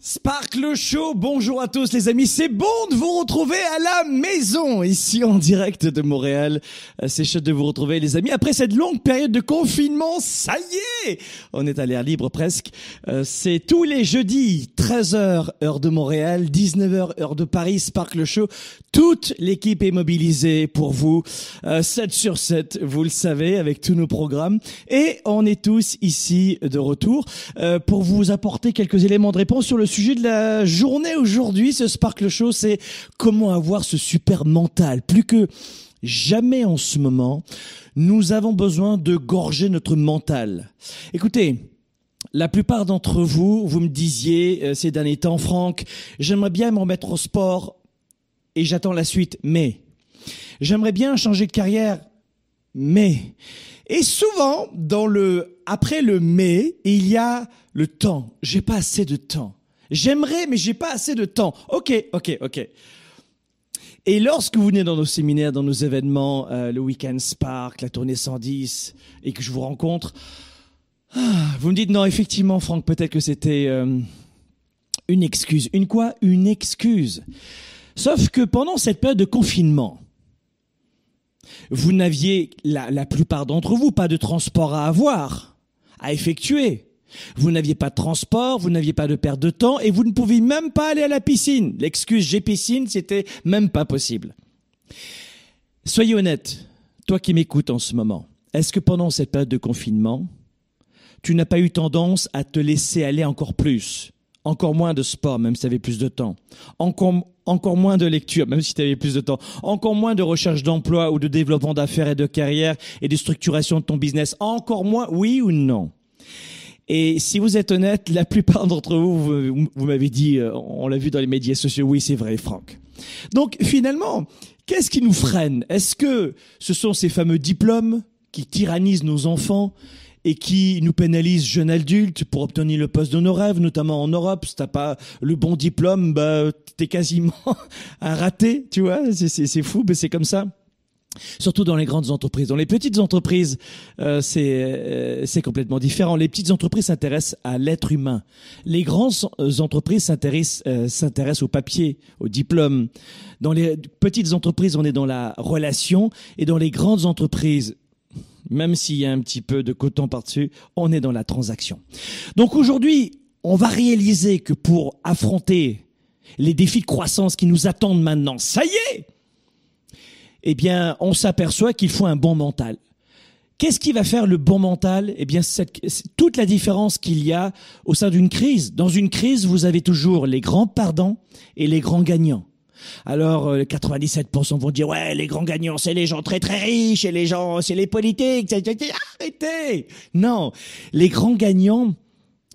Sparkle Show, bonjour à tous les amis, c'est bon de vous retrouver à la maison, ici en direct de Montréal. Euh, C'est chouette de vous retrouver les amis. Après cette longue période de confinement, ça y est, on est à l'air libre presque. Euh, C'est tous les jeudis, 13h heure de Montréal, 19h heure de Paris, Sparkle Show. Toute l'équipe est mobilisée pour vous, euh, 7 sur 7, vous le savez, avec tous nos programmes. Et on est tous ici de retour euh, pour vous apporter quelques éléments de réponse sur le sujet de la journée aujourd'hui. Ce Sparkle Show, c'est comment avoir ce super mental. Plus que jamais en ce moment, nous avons besoin de gorger notre mental. Écoutez, la plupart d'entre vous, vous me disiez euh, ces derniers temps, Franck, j'aimerais bien me remettre au sport et j'attends la suite, mais j'aimerais bien changer de carrière, mais et souvent dans le après le mais, il y a le temps. J'ai pas assez de temps. J'aimerais, mais j'ai pas assez de temps. Ok, ok, ok. Et lorsque vous venez dans nos séminaires, dans nos événements, euh, le Weekend Spark, la tournée 110, et que je vous rencontre, ah, vous me dites non, effectivement, Franck, peut-être que c'était euh, une excuse. Une quoi? Une excuse. Sauf que pendant cette période de confinement, vous n'aviez, la, la plupart d'entre vous, pas de transport à avoir, à effectuer. Vous n'aviez pas de transport, vous n'aviez pas de perte de temps et vous ne pouviez même pas aller à la piscine. L'excuse j'ai piscine, c'était même pas possible. Soyez honnête, toi qui m'écoutes en ce moment, est-ce que pendant cette période de confinement, tu n'as pas eu tendance à te laisser aller encore plus encore moins de sport, même si tu avais plus de temps? Encore, encore moins de lecture, même si tu avais plus de temps. Encore moins de recherche d'emploi ou de développement d'affaires et de carrière et de structuration de ton business. Encore moins, oui ou non? Et si vous êtes honnête, la plupart d'entre vous, vous, m'avez dit, euh, on l'a vu dans les médias sociaux, oui, c'est vrai, Franck. Donc finalement, qu'est-ce qui nous freine? Est-ce que ce sont ces fameux diplômes qui tyrannisent nos enfants et qui nous pénalisent jeunes adultes pour obtenir le poste de nos rêves, notamment en Europe. Si t'as pas le bon diplôme, bah t'es quasiment un raté, tu vois? C'est fou, mais c'est comme ça. Surtout dans les grandes entreprises. Dans les petites entreprises, euh, c'est euh, c'est complètement différent. Les petites entreprises s'intéressent à l'être humain. Les grandes entreprises s'intéressent euh, s'intéressent au papier, au diplôme. Dans les petites entreprises, on est dans la relation, et dans les grandes entreprises, même s'il y a un petit peu de coton par-dessus, on est dans la transaction. Donc aujourd'hui, on va réaliser que pour affronter les défis de croissance qui nous attendent maintenant, ça y est, eh bien, on s'aperçoit qu'il faut un bon mental. Qu'est-ce qui va faire le bon mental? Eh bien, c'est toute la différence qu'il y a au sein d'une crise. Dans une crise, vous avez toujours les grands perdants et les grands gagnants. Alors, euh, 97% vont dire ouais, les grands gagnants, c'est les gens très très riches et les gens, c'est les politiques. Arrêtez Non, les grands gagnants.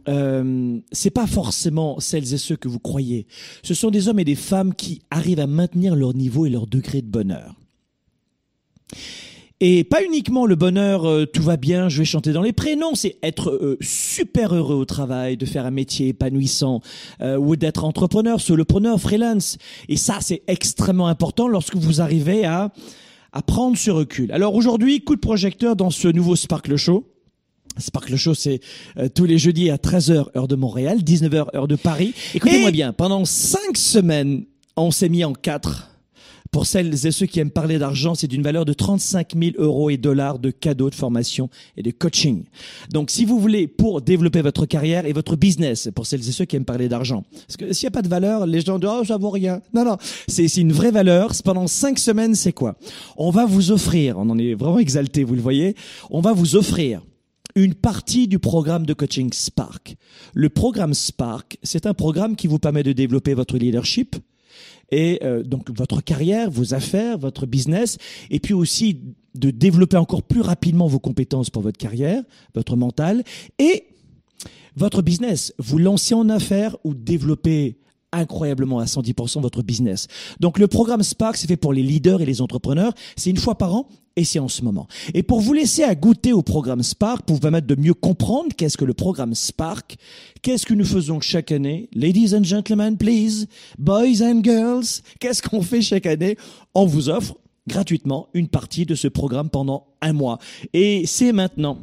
Euh, c'est pas forcément celles et ceux que vous croyez. Ce sont des hommes et des femmes qui arrivent à maintenir leur niveau et leur degré de bonheur. Et pas uniquement le bonheur, euh, tout va bien, je vais chanter dans les prés. Non, c'est être euh, super heureux au travail, de faire un métier épanouissant, euh, ou d'être entrepreneur, solopreneur, freelance. Et ça, c'est extrêmement important lorsque vous arrivez à, à prendre ce recul. Alors aujourd'hui, coup de projecteur dans ce nouveau Sparkle Show. Sparkle Show, c'est euh, tous les jeudis à 13h heure de Montréal, 19h heure de Paris. Écoutez-moi bien, pendant cinq semaines, on s'est mis en quatre Pour celles et ceux qui aiment parler d'argent, c'est d'une valeur de 35 000 euros et dollars de cadeaux de formation et de coaching. Donc, si vous voulez, pour développer votre carrière et votre business, pour celles et ceux qui aiment parler d'argent, parce que s'il n'y a pas de valeur, les gens disent, oh, ça rien. Non, non, c'est une vraie valeur. Pendant cinq semaines, c'est quoi? On va vous offrir, on en est vraiment exalté, vous le voyez, on va vous offrir une partie du programme de coaching Spark. Le programme Spark, c'est un programme qui vous permet de développer votre leadership, et euh, donc votre carrière, vos affaires, votre business, et puis aussi de développer encore plus rapidement vos compétences pour votre carrière, votre mental, et votre business. Vous lancez en affaires ou développer incroyablement à 110% votre business. Donc le programme Spark, c'est fait pour les leaders et les entrepreneurs. C'est une fois par an et c'est en ce moment. Et pour vous laisser à goûter au programme Spark, pour vous permettre de mieux comprendre qu'est-ce que le programme Spark, qu'est-ce que nous faisons chaque année, ladies and gentlemen, please, boys and girls, qu'est-ce qu'on fait chaque année? On vous offre gratuitement une partie de ce programme pendant un mois. Et c'est maintenant.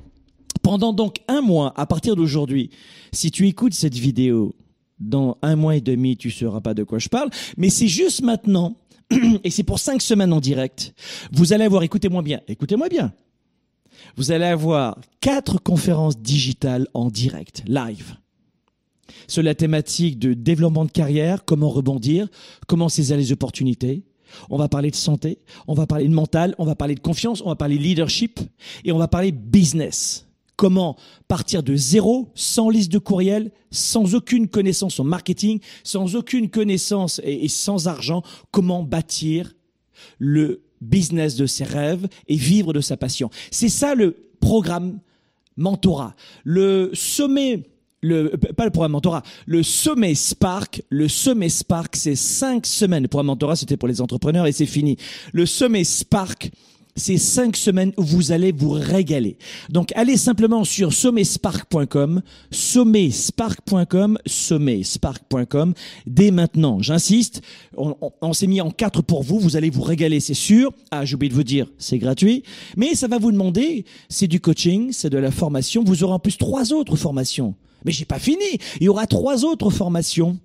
Pendant donc un mois, à partir d'aujourd'hui, si tu écoutes cette vidéo, dans un mois et demi, tu sauras pas de quoi je parle, mais c'est juste maintenant et c'est pour cinq semaines en direct. Vous allez avoir, écoutez-moi bien, écoutez-moi bien. Vous allez avoir quatre conférences digitales en direct, live, sur la thématique de développement de carrière, comment rebondir, comment saisir les opportunités. On va parler de santé, on va parler de mental, on va parler de confiance, on va parler de leadership et on va parler business comment partir de zéro, sans liste de courriel, sans aucune connaissance en marketing, sans aucune connaissance et, sans argent, comment bâtir le business de ses rêves et vivre de sa passion. C'est ça le programme mentorat. Le sommet le, pas le programme mentorat, le sommet Spark, le sommet Spark, c'est cinq semaines. Le programme mentorat, c'était pour les entrepreneurs et c'est fini. Le sommet Spark, ces cinq semaines vous allez vous régaler. Donc allez simplement sur sommetspark.com, sommetspark.com, sommetspark.com dès maintenant. J'insiste, on, s'est mis en quatre pour vous, vous allez vous régaler, c'est sûr. Ah, j'ai oublié de vous dire, c'est gratuit, mais ça va vous demander, c'est du coaching, c'est de la formation. Vous aurez en plus trois autres formations. Mais j'ai pas fini. Il y aura trois autres formations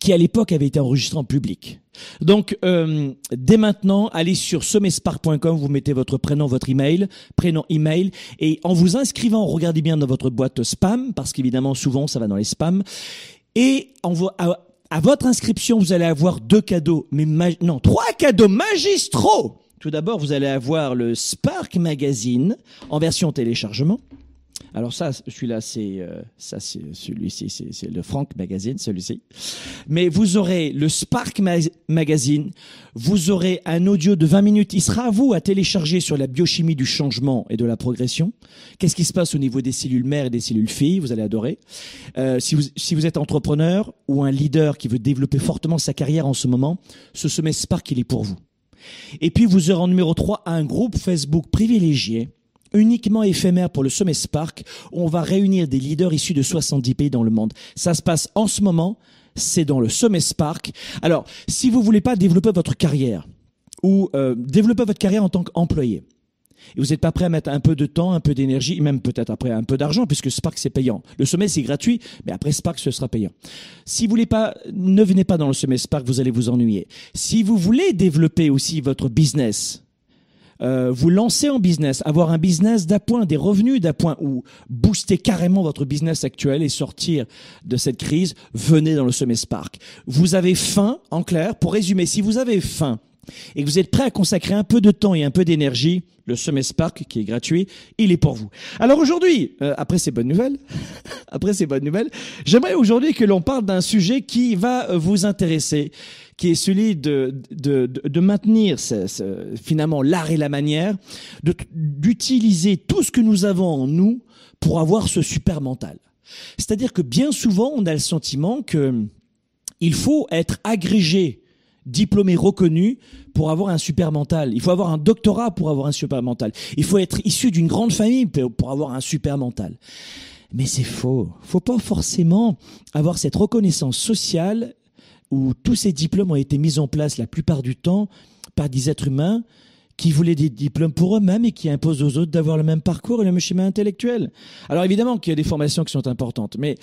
qui à l'époque avait été enregistré en public. Donc, euh, dès maintenant, allez sur sommetspark.com, vous mettez votre prénom, votre email, prénom, email, et en vous inscrivant, regardez bien dans votre boîte spam, parce qu'évidemment, souvent, ça va dans les spams, et à, à, votre inscription, vous allez avoir deux cadeaux, mais non, trois cadeaux magistraux. Tout d'abord, vous allez avoir le Spark Magazine en version téléchargement. Alors ça, celui-là, c'est euh, ça, c'est celui-ci, c'est le Frank Magazine, celui-ci. Mais vous aurez le Spark Magazine, vous aurez un audio de 20 minutes. Il sera à vous à télécharger sur la biochimie du changement et de la progression. Qu'est-ce qui se passe au niveau des cellules mères et des cellules filles? Vous allez adorer. Euh, si vous si vous êtes entrepreneur ou un leader qui veut développer fortement sa carrière en ce moment, ce sommet Spark, il est pour vous. Et puis vous aurez en numéro 3 un groupe Facebook privilégié uniquement éphémère pour le sommet Spark, où on va réunir des leaders issus de 70 pays dans le monde. Ça se passe en ce moment, c'est dans le sommet Spark. Alors, si vous voulez pas développer votre carrière, ou euh, développer votre carrière en tant qu'employé, et vous n'êtes pas prêt à mettre un peu de temps, un peu d'énergie, même peut-être après un peu d'argent, puisque Spark c'est payant. Le sommet c'est gratuit, mais après Spark ce sera payant. Si vous voulez pas, ne venez pas dans le sommet Spark, vous allez vous ennuyer. Si vous voulez développer aussi votre business, euh, vous lancer en business, avoir un business d'appoint, des revenus d'appoint, ou booster carrément votre business actuel et sortir de cette crise, venez dans le Sommet Spark. Vous avez faim, en clair, pour résumer, si vous avez faim et que vous êtes prêt à consacrer un peu de temps et un peu d'énergie, le Sommet Spark, qui est gratuit, il est pour vous. Alors aujourd'hui, euh, après ces bonnes nouvelles, après ces bonnes nouvelles, j'aimerais aujourd'hui que l'on parle d'un sujet qui va vous intéresser qui est celui de, de, de, maintenir finalement l'art et la manière, d'utiliser tout ce que nous avons en nous pour avoir ce super mental. C'est-à-dire que bien souvent, on a le sentiment que il faut être agrégé, diplômé, reconnu pour avoir un super mental. Il faut avoir un doctorat pour avoir un super mental. Il faut être issu d'une grande famille pour avoir un super mental. Mais c'est faux. Faut pas forcément avoir cette reconnaissance sociale où tous ces diplômes ont été mis en place la plupart du temps par des êtres humains qui voulaient des diplômes pour eux-mêmes et qui imposent aux autres d'avoir le même parcours et le même schéma intellectuel. Alors évidemment qu'il y a des formations qui sont importantes, mais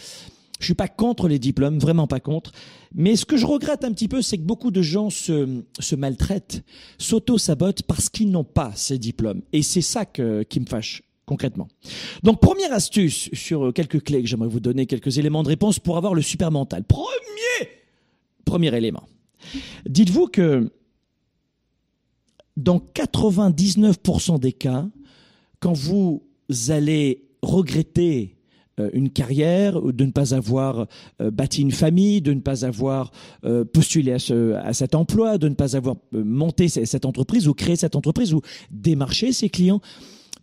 Je suis pas contre les diplômes, vraiment pas contre. Mais ce que je regrette un petit peu, c'est que beaucoup de gens se, se maltraitent, s'auto-sabotent parce qu'ils n'ont pas ces diplômes. Et c'est ça que, qui me fâche concrètement. Donc première astuce sur quelques clés que j'aimerais vous donner, quelques éléments de réponse pour avoir le super mental. Premier, premier élément. Dites-vous que dans 99% des cas, quand vous allez regretter euh, une carrière, de ne pas avoir euh, bâti une famille, de ne pas avoir euh, postulé à, ce, à cet emploi, de ne pas avoir monté cette entreprise ou créé cette entreprise ou démarché ses clients.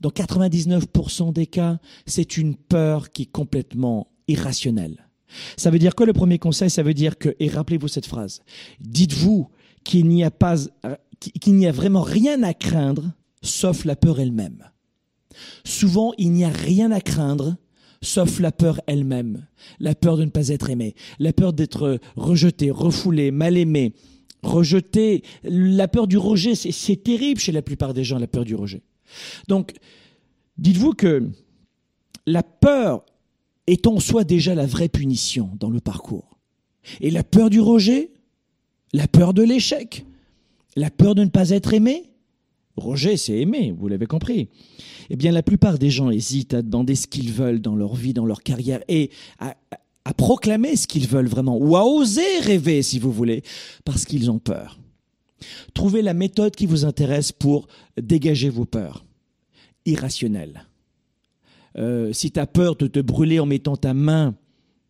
Dans 99% des cas, c'est une peur qui est complètement irrationnelle. Ça veut dire que le premier conseil, ça veut dire que, et rappelez-vous cette phrase, dites-vous qu'il n'y a pas, qu'il n'y a vraiment rien à craindre sauf la peur elle-même. Souvent, il n'y a rien à craindre sauf la peur elle-même. La peur de ne pas être aimé, la peur d'être rejeté, refoulé, mal aimé, rejeté. La peur du rejet, c'est terrible chez la plupart des gens, la peur du rejet. Donc, dites-vous que la peur est en soi déjà la vraie punition dans le parcours. Et la peur du rejet, la peur de l'échec, la peur de ne pas être aimé, rejet c'est aimer, vous l'avez compris. Eh bien, la plupart des gens hésitent à demander ce qu'ils veulent dans leur vie, dans leur carrière, et à, proclamer ce qu'ils veulent vraiment, ou à oser rêver, si vous voulez, parce qu'ils ont peur. Trouvez la méthode qui vous intéresse pour dégager vos peurs irrationnelles. Euh, si tu as peur de te brûler en mettant ta main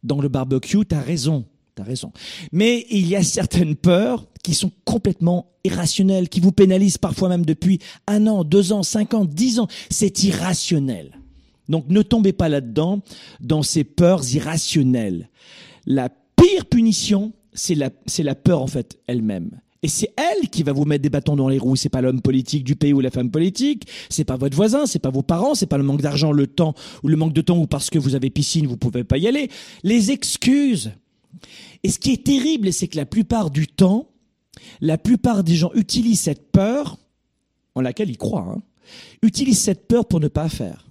dans le barbecue, tu as raison. T'as raison. Mais il y a certaines peurs qui sont complètement irrationnelles, qui vous pénalisent parfois même depuis un an, deux ans, cinq ans, dix ans. C'est irrationnel. Donc ne tombez pas là-dedans, dans ces peurs irrationnelles. La pire punition, c'est la, c'est la peur en fait elle-même. Et c'est elle qui va vous mettre des bâtons dans les roues. C'est pas l'homme politique du pays ou la femme politique. C'est pas votre voisin. C'est pas vos parents. C'est pas le manque d'argent, le temps ou le manque de temps ou parce que vous avez piscine, vous pouvez pas y aller. Les excuses. Et ce qui est terrible, c'est que la plupart du temps, la plupart des gens utilisent cette peur, en laquelle ils croient, hein, utilisent cette peur pour ne pas faire.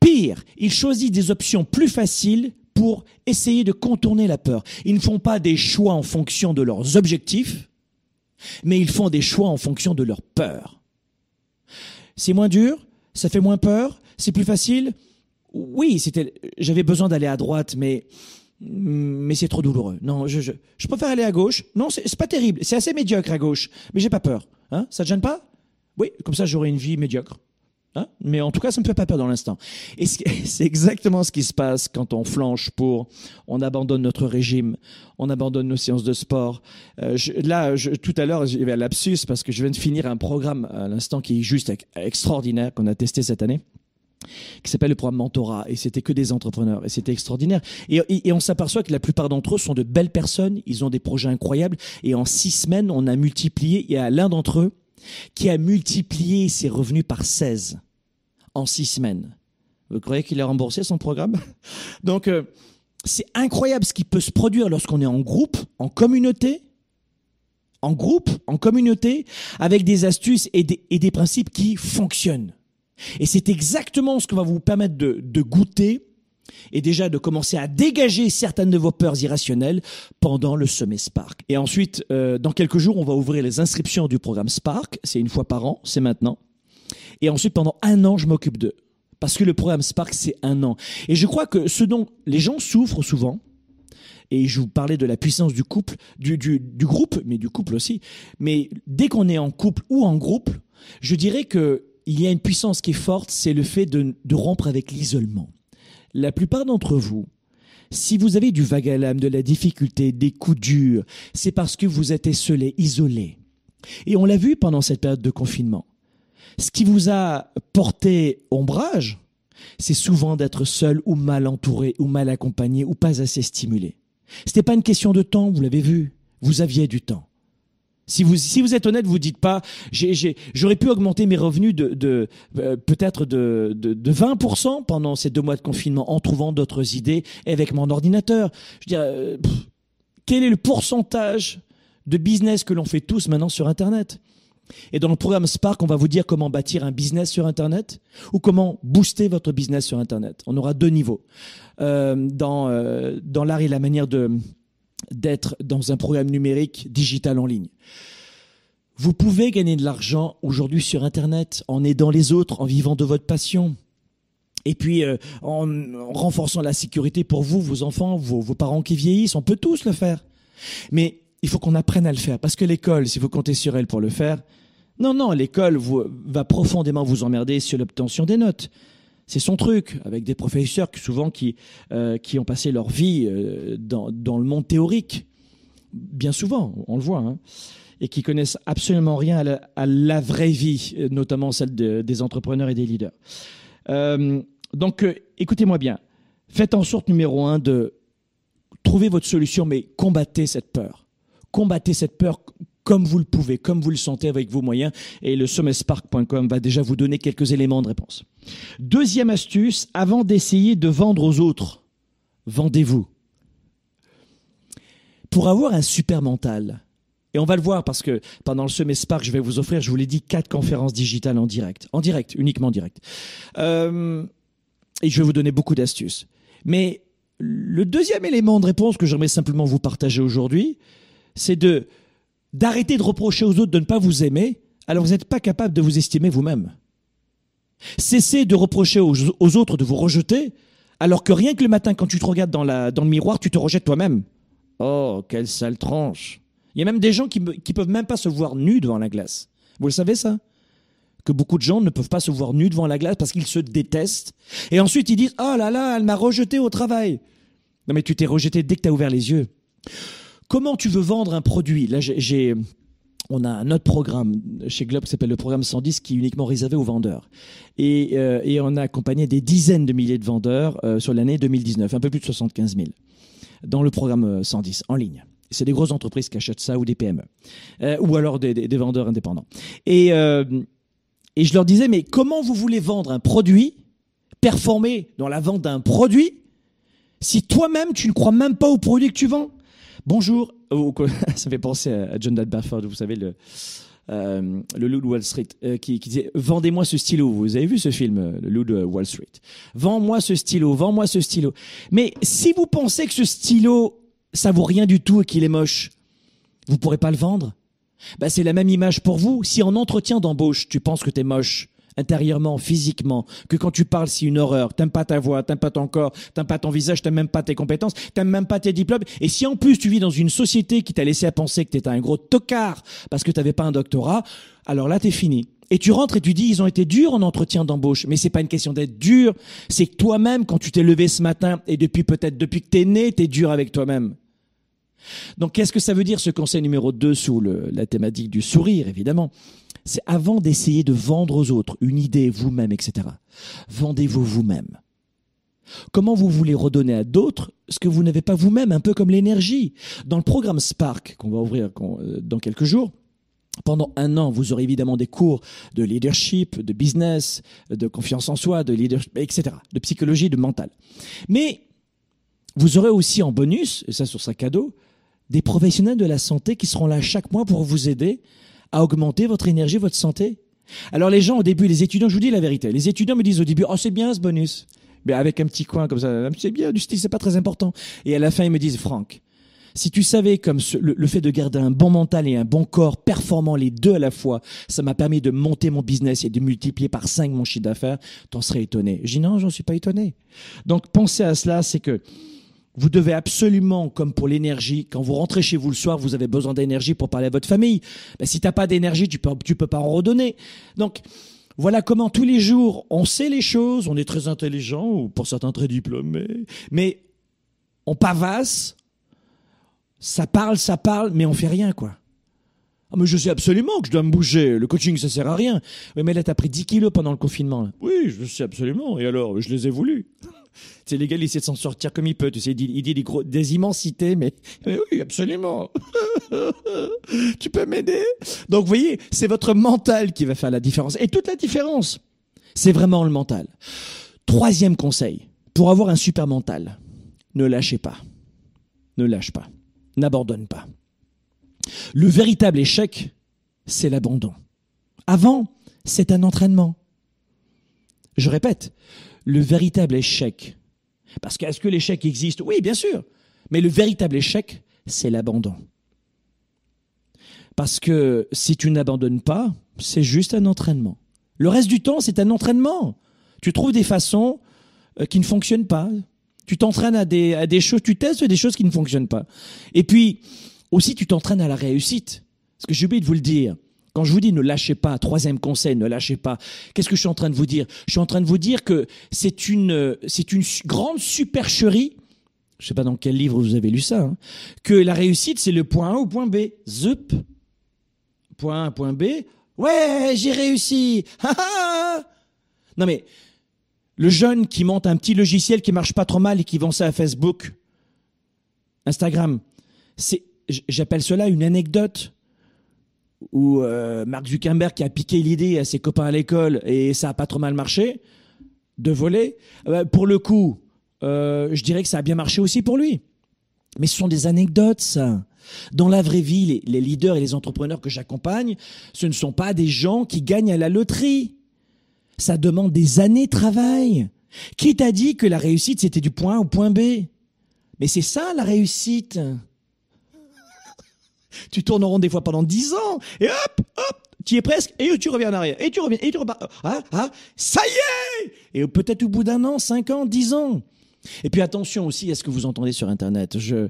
Pire, ils choisissent des options plus faciles pour essayer de contourner la peur. Ils ne font pas des choix en fonction de leurs objectifs, mais ils font des choix en fonction de leur peur. C'est moins dur, ça fait moins peur, c'est plus facile? Oui, c'était, j'avais besoin d'aller à droite, mais mais c'est trop douloureux. Non, je, préfère aller à gauche. Non, c'est pas terrible. C'est assez médiocre à gauche, mais j'ai pas peur. Hein? Ça te gêne pas? Oui, comme ça j'aurai une vie médiocre. Hein? Mais en tout cas, ça me fait pas peur dans l'instant. Et c'est exactement ce qui se passe quand on flanche pour, on abandonne notre régime, on abandonne nos séances de sport. Euh, là, tout à l'heure, j'ai un lapsus parce que je viens de finir un programme à l'instant qui est juste extraordinaire qu'on a testé cette année qui s'appelle le programme Mentorat et c'était que des entrepreneurs. Et c'était extraordinaire. Et, et, on s'aperçoit que la plupart d'entre eux sont de belles personnes. Ils ont des projets incroyables. Et en six semaines on a multiplié il y a l'un d'entre eux qui a multiplié ses revenus par 16 en six semaines. Vous croyez qu'il a remboursé son programme? Donc, euh, c'est incroyable ce qui peut se produire lorsqu'on est en groupe, en communauté, en groupe, en communauté, avec des astuces et des, et des principes qui fonctionnent. Et c'est exactement ce que va vous permettre de, goûter et déjà de commencer à dégager certaines de vos peurs irrationnelles pendant le sommet Spark. Et ensuite, euh, dans quelques jours, on va ouvrir les inscriptions du programme Spark. C'est une fois par an, c'est maintenant. Et ensuite, pendant un an, je m'occupe d'eux. Parce que le programme Spark, c'est un an. Et je crois que ce dont les gens souffrent souvent, et je vous parlais de la puissance du couple, du groupe, mais du couple aussi, mais dès qu'on est en couple ou en groupe, je dirais que il y a une puissance qui est forte, c'est le fait de, rompre avec l'isolement la plupart d'entre vous, si vous avez du vague à l'âme, de la difficulté, des coups durs, c'est parce que vous êtes esselé, isolé. Et on l'a vu pendant cette période de confinement. Ce qui vous a porté ombrage, c'est souvent d'être seul ou mal entouré ou mal accompagné ou pas assez stimulé. C'était pas une question de temps, vous l'avez vu. Vous aviez du temps. Si vous, si vous êtes honnête, vous dites pas, j'aurais pu augmenter mes revenus de, euh, peut-être de, de, de 20% pendant ces deux mois de confinement en trouvant d'autres idées avec mon ordinateur. Je veux dire, euh, quel est le pourcentage de business que l'on fait tous maintenant sur Internet? Et dans le programme Spark, on va vous dire comment bâtir un business sur Internet ou comment booster votre business sur Internet. On aura deux niveaux. Euh, dans dans l'art et la manière de d'être dans un programme numérique digital en ligne. Vous pouvez gagner de l'argent aujourd'hui sur Internet en aidant les autres, en vivant de votre passion. Et puis euh, en, renforçant la sécurité pour vous, vos enfants, vos, vos parents qui vieillissent, on peut tous le faire. Mais il faut qu'on apprenne à le faire. Parce que l'école, si vous comptez sur elle pour le faire, non, non, l'école va profondément vous emmerder sur l'obtention des notes. C'est son truc, avec des professeurs souvent qui, euh, qui ont passé leur vie euh, dans, dans, le monde théorique, bien souvent, on le voit, hein, et qui connaissent absolument rien à la, vraie vie, notamment celle de, des entrepreneurs et des leaders. Euh, donc, euh, écoutez-moi bien, faites en sorte, numéro un, de trouver votre solution, mais combattez cette peur. Combattez cette peur comme vous le pouvez, comme vous le sentez avec vos moyens. Et le sommetspark.com va déjà vous donner quelques éléments de réponse. Deuxième astuce, avant d'essayer de vendre aux autres, vendez-vous. Pour avoir un super mental, et on va le voir parce que pendant le Sommet Spark, je vais vous offrir, je vous l'ai dit, quatre conférences digitales en direct. En direct, uniquement en direct. Euh, et je vais vous donner beaucoup d'astuces. Mais le deuxième élément de réponse que j'aimerais simplement vous partager aujourd'hui, c'est de d'arrêter de reprocher aux autres de ne pas vous aimer, alors vous n'êtes pas capable de vous estimer vous-même. Cessez de reprocher aux, autres de vous rejeter, alors que rien que le matin, quand tu te regardes dans le miroir, tu te rejettes toi-même. Oh, quelle sale tranche. Il y a même des gens qui ne peuvent même pas se voir nus devant la glace. Vous le savez ça? Que beaucoup de gens ne peuvent pas se voir nus devant la glace parce qu'ils se détestent. Et ensuite ils disent Oh là là, elle m'a rejeté au travail. Non mais tu t'es rejeté dès que tu as ouvert les yeux. Comment tu veux vendre un produit Là, j'ai, on a un autre programme chez Globe qui s'appelle le programme 110 qui est uniquement réservé aux vendeurs. Et, euh, et on a accompagné des dizaines de milliers de vendeurs euh, sur l'année 2019, un peu plus de 75 000, dans le programme 110 en ligne. C'est des grosses entreprises qui achètent ça ou des PME, euh, ou alors des, vendeurs indépendants. Et, euh, et je leur disais, mais comment vous voulez vendre un produit, performer dans la vente d'un produit, si toi-même tu ne crois même pas au produit que tu vends? Bonjour, ça fait penser à John Dadbafford, vous savez, le, euh, le loup de Wall Street, euh, qui, qui, disait Vendez-moi ce stylo. Vous avez vu ce film, euh, Le loup de Wall Street? Vends-moi ce stylo, vends-moi ce stylo. Mais si vous pensez que ce stylo, ça vaut rien du tout et qu'il est moche, vous pourrez pas le vendre? Bah, C'est la même image pour vous. Si en entretien d'embauche, tu penses que tu es moche, intérieurement, physiquement, que quand tu parles, c'est une horreur. T'aimes pas ta voix, t'aimes pas ton corps, t'aimes pas ton visage, t'aimes même pas tes compétences, t'aimes même pas tes diplômes. Et si en plus tu vis dans une société qui t'a laissé à penser que t'étais un gros tocard parce que t'avais pas un doctorat, alors là t'es fini. Et tu rentres et tu dis ils ont été durs en entretien d'embauche, mais c'est pas une question d'être dur, c'est toi-même quand tu t'es levé ce matin et depuis peut-être depuis que t'es né, t'es dur avec toi-même. Donc qu'est-ce que ça veut dire ce conseil numéro 2 sous la thématique du sourire évidemment? C'est avant d'essayer de vendre aux autres une idée vous-même, etc. Vendez-vous vous-même. Comment vous voulez redonner à d'autres ce que vous n'avez pas vous-même, un peu comme l'énergie? Dans le programme Spark, qu'on va ouvrir dans quelques jours, pendant un an, vous aurez évidemment des cours de leadership, de business, de confiance en soi, de leadership, etc., de psychologie, de mental. Mais vous aurez aussi en bonus, et ça sur sa cadeau, des professionnels de la santé qui seront là chaque mois pour vous aider à augmenter votre énergie, votre santé Alors les gens au début, les étudiants, je vous dis la vérité, les étudiants me disent au début, oh c'est bien ce bonus, mais avec un petit coin comme ça, c'est bien, du style c'est pas très important. Et à la fin ils me disent, Franck, si tu savais comme le, fait de garder un bon mental et un bon corps performant les deux à la fois, ça m'a permis de monter mon business et de multiplier par cinq mon chiffre d'affaires, t'en serais étonné. Je dis non, j'en suis pas étonné. Donc pensez à cela, c'est que vous devez absolument, comme pour l'énergie, quand vous rentrez chez vous le soir, vous avez besoin d'énergie pour parler à votre famille. Ben, si t'as pas d'énergie, tu peux, tu peux pas en redonner. Donc, voilà comment tous les jours, on sait les choses, on est très intelligent, ou pour certains très diplômés, mais on pavasse, ça parle, ça parle, mais on fait rien, quoi. Ah, mais je sais absolument que je dois me bouger. Le coaching, ça sert à rien. Oui, mais là, t'as pris 10 kilos pendant le confinement. Là. Oui, je sais absolument. Et alors, je les ai voulus. C'est légal, il essaie de s'en sortir comme il peut. Il dit des, gros, des immensités, mais, mais oui, absolument. tu peux m'aider? Donc, vous voyez, c'est votre mental qui va faire la différence. Et toute la différence, c'est vraiment le mental. Troisième conseil, pour avoir un super mental, ne lâchez pas. Ne lâche pas. N'abandonne pas. Le véritable échec, c'est l'abandon. Avant, c'est un entraînement. Je répète, le véritable échec, parce que est-ce que l'échec existe? Oui, bien sûr, mais le véritable échec, c'est l'abandon. Parce que si tu n'abandonnes pas, c'est juste un entraînement. Le reste du temps, c'est un entraînement. Tu trouves des façons euh, qui ne fonctionnent pas. Tu t'entraînes à des, à des choses, tu testes des choses qui ne fonctionnent pas. Et puis, aussi, tu t'entraînes à la réussite. Parce que j'ai oublié de vous le dire. Quand je vous dis ne lâchez pas, troisième conseil, ne lâchez pas, qu'est-ce que je suis en train de vous dire? Je suis en train de vous dire que c'est une, grande supercherie, je sais pas dans quel livre vous avez lu ça, hein, que la réussite c'est le point A au point B. Zup, point A, point B, ouais, j'ai réussi. Non mais, le jeune qui monte un petit logiciel qui marche pas trop mal et qui vend ça à Facebook, Instagram, c'est, j'appelle cela une anecdote où euh, Mark Zuckerberg qui a piqué l'idée à ses copains à l'école et ça a pas trop mal marché de voler. Euh, pour le coup, euh, je dirais que ça a bien marché aussi pour lui. Mais ce sont des anecdotes, ça. Dans la vraie vie, les, les leaders et les entrepreneurs que j'accompagne, ce ne sont pas des gens qui gagnent à la loterie. Ça demande des années de travail. Qui t'a dit que la réussite, c'était du point A au point B? Mais c'est ça, la réussite. Tu tournes en rond des fois pendant dix ans, et hop, hop, tu y es presque, et tu reviens en arrière, et tu reviens, et tu repars. Ah, ah, ça y est Et peut-être au bout d'un an, cinq ans, dix ans. Et puis attention aussi à ce que vous entendez sur Internet. Je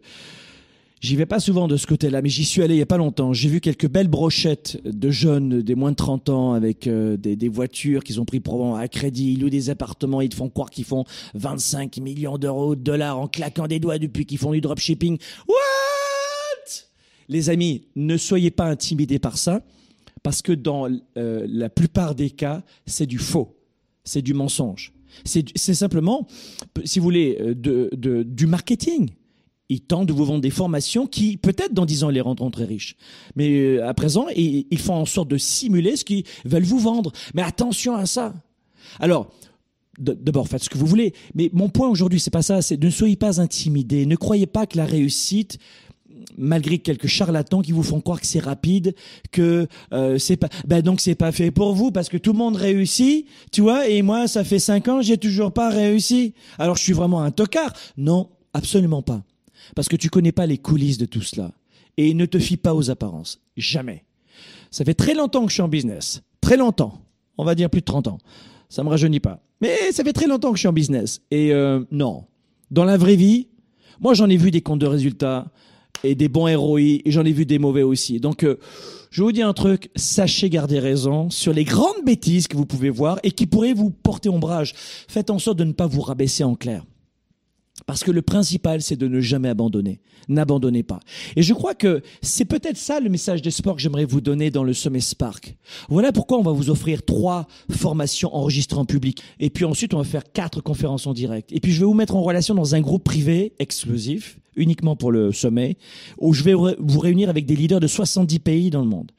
J'y vais pas souvent de ce côté-là, mais j'y suis allé il y a pas longtemps. J'ai vu quelques belles brochettes de jeunes des moins de 30 ans avec euh, des, des, voitures qu'ils ont pris pour à crédit, ils louent des appartements, ils te font croire qu'ils font 25 millions d'euros, de dollars en claquant des doigts depuis qu'ils font du dropshipping. What? Les amis, ne soyez pas intimidés par ça, parce que dans euh, la plupart des cas, c'est du faux, c'est du mensonge. C'est simplement, si vous voulez, euh, de, du marketing. Ils tentent de vous vendre des formations qui, peut-être dans 10 ans, les rendront très riches. Mais euh, à présent, ils, ils font en sorte de simuler ce qu'ils veulent vous vendre. Mais attention à ça. Alors, D'abord, faites ce que vous voulez. Mais mon point aujourd'hui, c'est pas ça. C'est ne soyez pas intimidés. Ne croyez pas que la réussite malgré quelques charlatans qui vous font croire que c'est rapide, que euh, c'est pas, ben donc c'est pas fait pour vous parce que tout le monde réussit, tu vois, et moi ça fait cinq ans j'ai toujours pas réussi. Alors je suis vraiment un tocard. Non, absolument pas, parce que tu connais pas les coulisses de tout cela. Et ne te fie pas aux apparences, jamais. Ça fait très longtemps que je suis en business, très longtemps, on va dire plus de 30 ans. Ça me rajeunit pas, mais ça fait très longtemps que je suis en business. Et euh, non, dans la vraie vie, moi j'en ai vu des comptes de résultats et des bons héros, et j'en ai vu des mauvais aussi. Donc, euh, je vous dis un truc, sachez garder raison sur les grandes bêtises que vous pouvez voir et qui pourraient vous porter ombrage. Faites en sorte de ne pas vous rabaisser en clair. Parce que le principal, c'est de ne jamais abandonner. N'abandonnez pas. Et je crois que c'est peut-être ça le message des sports que j'aimerais vous donner dans le sommet Spark. Voilà pourquoi on va vous offrir trois formations enregistrées en public. Et puis ensuite, on va faire quatre conférences en direct. Et puis, je vais vous mettre en relation dans un groupe privé exclusif, uniquement pour le sommet, où je vais vous réunir avec des leaders de 70 pays dans le monde.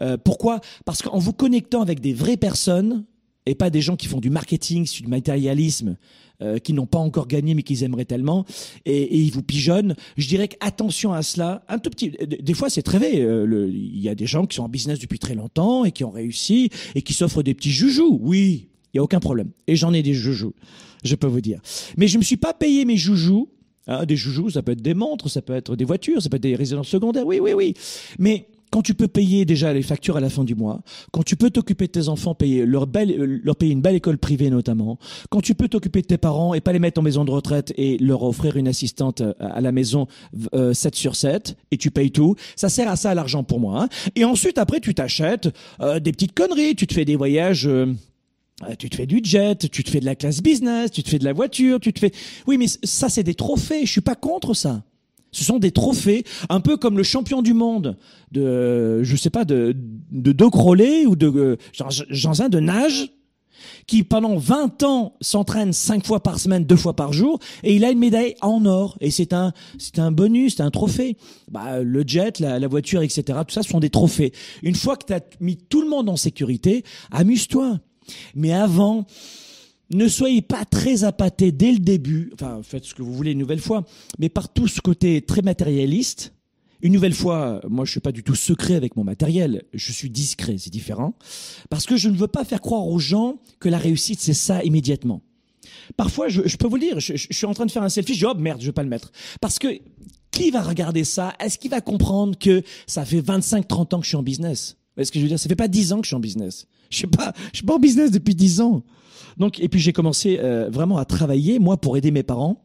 Euh, pourquoi? Parce qu'en vous connectant avec des vraies personnes, et pas des gens qui font du marketing, du matérialisme, euh, qui n'ont pas encore gagné mais qu'ils aimeraient tellement, et, et, ils vous pigeonnent. Je dirais qu'attention à cela, un tout petit. Des fois, c'est très vrai. Euh, il y a des gens qui sont en business depuis très longtemps et qui ont réussi et qui s'offrent des petits joujoux. Oui, il y a aucun problème. Et j'en ai des joujoux, je peux vous dire. Mais je me suis pas payé mes joujoux. Hein, des joujoux, ça peut être des montres, ça peut être des voitures, ça peut être des résidences secondaires. Oui, oui, oui. Mais quand tu peux payer déjà les factures à la fin du mois, quand tu peux t'occuper de tes enfants, payer leur, belle, leur payer une belle école privée notamment, quand tu peux t'occuper de tes parents et pas les mettre en maison de retraite et leur offrir une assistante euh, à la maison euh, 7 sur 7 et tu payes tout, ça sert à ça l'argent pour moi. Hein. Et ensuite après tu t'achètes euh, des petites conneries, tu te fais des voyages. Euh, tu te fais du jet, tu te fais de la classe business, tu te fais de la voiture, tu te fais. Oui, mais ça c'est des trophées. Je suis pas contre ça. Ce sont des trophées, un peu comme le champion du monde de, je sais pas, de de deux ou de euh, Jean de nage, qui pendant 20 ans s'entraîne cinq fois par semaine, deux fois par jour, et il a une médaille en or. Et c'est un, c'est un bonus, c'est un trophée. Bah, le jet, la, la voiture, etc. Tout ça, ce sont des trophées. Une fois que tu as mis tout le monde en sécurité, amuse-toi. Mais avant, ne soyez pas très appâtés dès le début, enfin faites ce que vous voulez une nouvelle fois, mais par tout ce côté très matérialiste, Une nouvelle fois, moi je suis pas du tout secret avec mon matériel, je suis discret, c'est différent, parce que je ne veux pas faire croire aux gens que la réussite c'est ça immédiatement. Parfois, je, peux vous le dire, je, suis en train de faire un selfie, je dis, oh merde, je vais pas le mettre. Parce que qui va regarder ça? Est-ce qu'il va comprendre que ça fait 25, 30 ans que je suis en business? Vous voyez ce que je veux dire? Ça fait pas 10 ans que je suis en business. Je suis pas, je suis pas en business depuis 10 ans. Donc, et puis j'ai commencé euh, vraiment à travailler, moi, pour aider mes parents.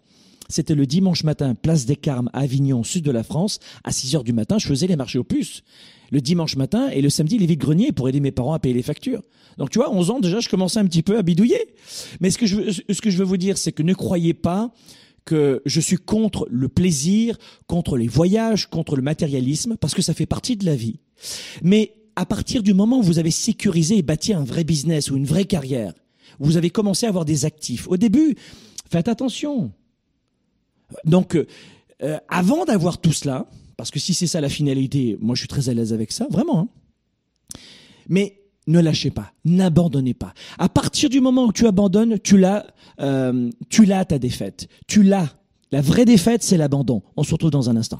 C'était le dimanche matin, place des Carmes, Avignon, sud de la France. À 6 heures du matin, je faisais les marchés aux puces. Le dimanche matin et le samedi, les vides-greniers pour aider mes parents à payer les factures. Donc, tu vois, 11 ans, déjà, je commençais un petit peu à bidouiller. Mais ce que je veux, ce que je veux vous dire, c'est que ne croyez pas que je suis contre le plaisir, contre les voyages, contre le matérialisme, parce que ça fait partie de la vie. Mais à partir du moment où vous avez sécurisé et bâti un vrai business ou une vraie carrière, vous avez commencé à avoir des actifs. Au début, faites attention. Donc, euh, avant d'avoir tout cela, parce que si c'est ça la finalité, moi je suis très à l'aise avec ça, vraiment. Hein. Mais ne lâchez pas, n'abandonnez pas. À partir du moment où tu abandonnes, tu l'as, euh, tu l'as ta défaite. Tu l'as. La vraie défaite, c'est l'abandon. On se retrouve dans un instant.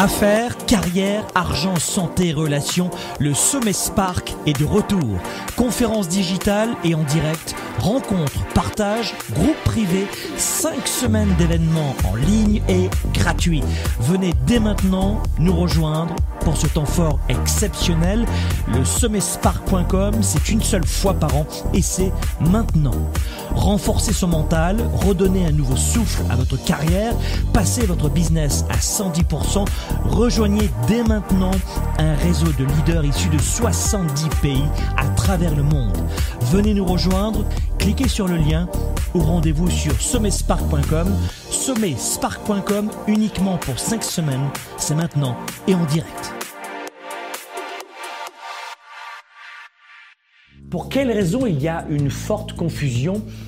Affaires, carrière, argent, santé, relations, le sommet Spark est de retour. Conférences digitales et en direct, rencontres, partages, groupes privés, 5 semaines d'événements en ligne et gratuits. Venez dès maintenant nous rejoindre pour ce temps fort exceptionnel. Le sommetspark.com, c'est une seule fois par an et c'est maintenant. Renforcez son mental, redonnez un nouveau souffle à votre carrière, passez votre business à 110%, rejoignez dès maintenant un réseau de leaders issus de 70 pays à travers le monde. Venez nous rejoindre, cliquez sur le lien ou rendez-vous sur sommetspark.com. Sommetspark.com uniquement pour 5 semaines, c'est maintenant et en direct. Pour quelles raisons il y a une forte confusion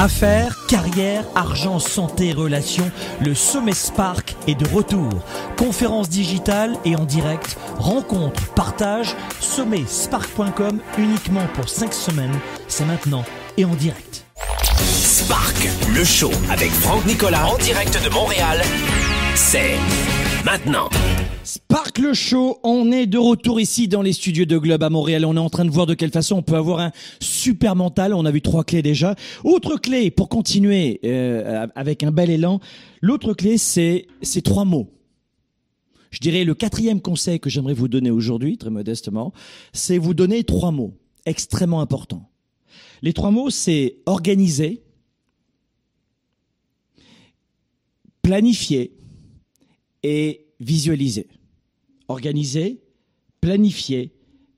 Affaires, carrière, argent, santé, relations, le sommet Spark est de retour. Conférences digitales et en direct, rencontres, partages, sommetspark.com uniquement pour 5 semaines. C'est maintenant et en direct. Spark, le show avec Franck Nicolas en direct de Montréal. C'est maintenant. Spark le show, on est de retour ici dans les studios de Globe à Montréal. On est en train de voir de quelle façon on peut avoir un super mental. On a vu trois clés déjà. Autre clé pour continuer euh, avec un bel élan. L'autre clé, c'est ces trois mots. Je dirais le quatrième conseil que j'aimerais vous donner aujourd'hui, très modestement, c'est vous donner trois mots extrêmement importants. Les trois mots, c'est organiser, planifier et visualiser. Organiser, planifier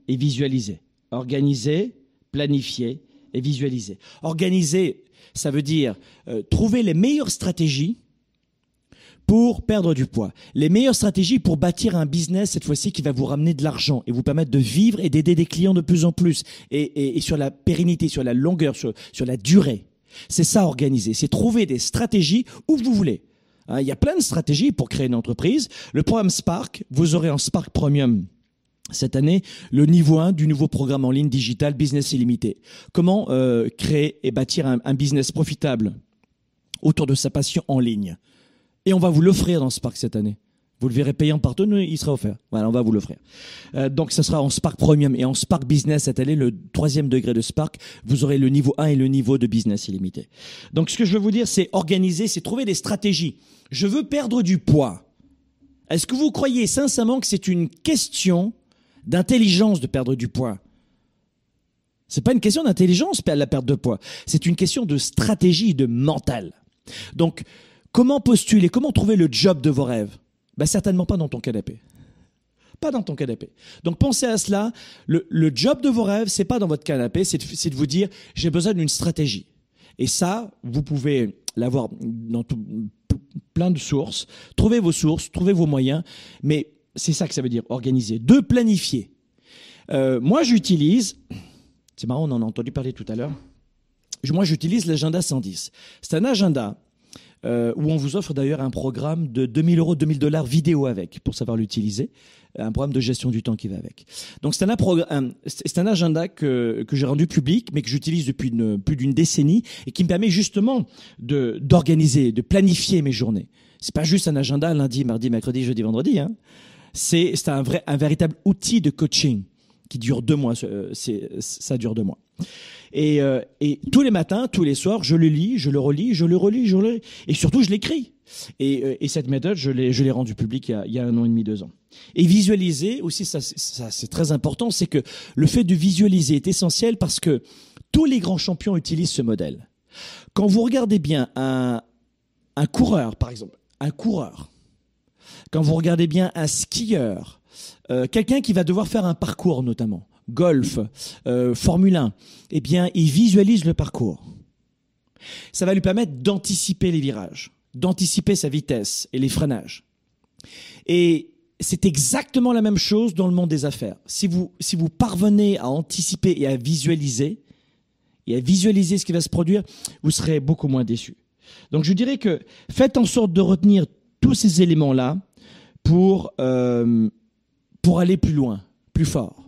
et visualiser. Organiser, planifier et visualiser. Organiser, ça veut dire euh, trouver les meilleures stratégies pour perdre du poids. Les meilleures stratégies pour bâtir un business, cette fois-ci, qui va vous ramener de l'argent et vous permettre de vivre et d'aider des clients de plus en plus. Et, sur la pérennité, sur la longueur, sur, sur la durée. C'est ça, organiser. C'est trouver des stratégies où vous voulez. Hein, il y a plein de stratégies pour créer une entreprise. Le programme Spark, vous aurez en Spark Premium cette année le niveau 1 du nouveau programme en ligne digital Business Illimité. Comment euh, créer et bâtir un, business profitable autour de sa passion en ligne. Et on va vous l'offrir dans Spark cette année. Vous le verrez payant partout, nous, il sera offert. Voilà, on va vous l'offrir. Euh, donc, ça sera en Spark Premium et en Spark Business cette année, le troisième degré de Spark. Vous aurez le niveau 1 et le niveau de Business illimité. Donc, ce que je veux vous dire, c'est organiser, c'est trouver des stratégies. Je veux perdre du poids. Est-ce que vous croyez sincèrement que c'est une question d'intelligence de perdre du poids? C'est pas une question d'intelligence, la perte de poids. C'est une question de stratégie, de mental. Donc, comment postuler Comment trouver le job de vos rêves? Bah, certainement pas dans ton canapé. Pas dans ton canapé. Donc pensez à cela. Le, job de vos rêves, c'est pas dans votre canapé, c'est de, vous dire j'ai besoin d'une stratégie. Et ça, vous pouvez l'avoir dans plein de sources. Trouvez vos sources, trouvez vos moyens, mais c'est ça que ça veut dire organiser. De planifier. Euh, moi, j'utilise. C'est marrant, on en a entendu parler tout à l'heure. Moi, j'utilise l'agenda 110. C'est un agenda euh, où on vous offre d'ailleurs un programme de 2000 euros, 2000 dollars vidéo avec, pour savoir l'utiliser, un programme de gestion du temps qui va avec. Donc c'est un, c'est un agenda que, que j'ai rendu public, mais que j'utilise depuis plus d'une décennie et qui me permet justement d'organiser, de planifier mes journées. C'est pas juste un agenda lundi, mardi, mercredi, jeudi, vendredi. Hein. C'est un vrai, un véritable outil de coaching qui dure deux mois. C'est ça dure deux mois. Et, euh, et tous les matins, tous les soirs, je le lis, je le relis, je le relis, je le et surtout je l'écris. Et, euh, et, cette méthode, je l'ai, rendue publique il y, a, un an et demi, deux ans. Et visualiser aussi, ça, c'est très important, c'est que le fait de visualiser est essentiel parce que tous les grands champions utilisent ce modèle. Quand vous regardez bien un coureur, par exemple, un coureur, quand vous regardez bien un skieur, euh, quelqu'un qui va devoir faire un parcours notamment, golf, euh, Formule 1, eh bien, il visualise le parcours. Ça va lui permettre d'anticiper les virages, d'anticiper sa vitesse et les freinages. Et c'est exactement la même chose dans le monde des affaires. Si vous, si vous parvenez à anticiper et à visualiser, et à visualiser ce qui va se produire, vous serez beaucoup moins déçu. Donc je dirais que faites en sorte de retenir tous ces éléments-là pour, euh, pour aller plus loin, plus fort.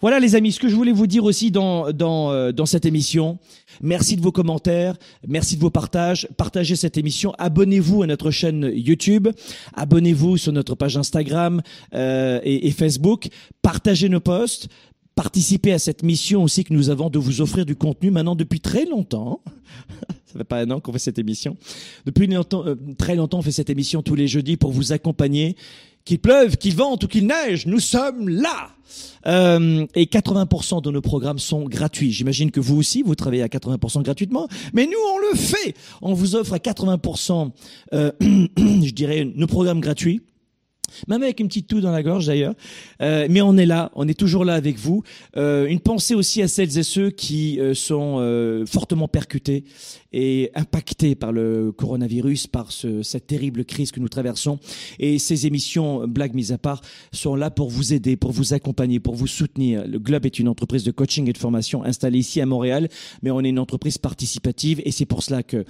Voilà les amis, ce que je voulais vous dire aussi dans, dans, euh, dans cette émission. Merci de vos commentaires, merci de vos partages. Partagez cette émission, abonnez-vous à notre chaîne YouTube, abonnez-vous sur notre page Instagram euh, et, Facebook, partagez nos posts, participez à cette mission aussi que nous avons de vous offrir du contenu maintenant depuis très longtemps. Ça fait pas un an qu'on fait cette émission. Depuis euh, très longtemps, on fait cette émission tous les jeudis pour vous accompagner qu'il pleuve, qu'il vente ou qu'il neige, nous sommes là. Euh, et 80% de nos programmes sont gratuits. J'imagine que vous aussi, vous travaillez à 80% gratuitement, mais nous, on le fait. On vous offre à 80%, euh, je dirais, nos programmes gratuits même avec une petite toux dans la gorge d'ailleurs. Euh, mais on est là, on est toujours là avec vous. Euh, une pensée aussi à celles et ceux qui euh, sont fortement percutés et impactés par le coronavirus, par ce, cette terrible crise que nous traversons. Et ces émissions, blagues mises à part, sont là pour vous aider, pour vous accompagner, pour vous soutenir. Le Globe est une entreprise de coaching et de formation installée ici à Montréal, mais on est une entreprise participative et c'est pour cela que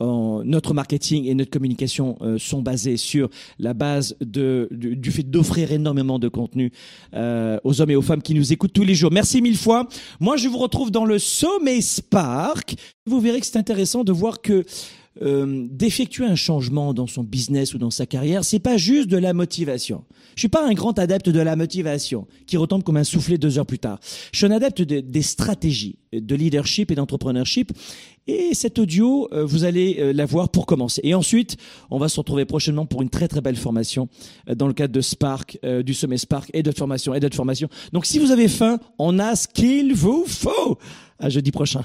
notre marketing et notre communication euh, sont basés sur la base de, du fait d'offrir énormément de contenu euh, aux hommes et aux femmes qui nous écoutent tous les jours. Merci mille fois. Moi, je vous retrouve dans le Sommet Spark. Vous verrez que c'est intéressant de voir que euh, d'effectuer un changement dans son business ou dans sa carrière, c'est pas juste de la motivation. Je suis pas un grand adepte de la motivation qui retombe comme un soufflet deux heures plus tard. Je suis un adepte des stratégies de leadership et d'entrepreneurship. Et cet audio, euh, vous allez euh, l'avoir pour commencer. Et ensuite, on va se retrouver prochainement pour une très très belle formation dans le cadre de Spark, du sommet Spark et de formation et de formation. Donc si vous avez faim, on a ce qu'il vous faut. À jeudi prochain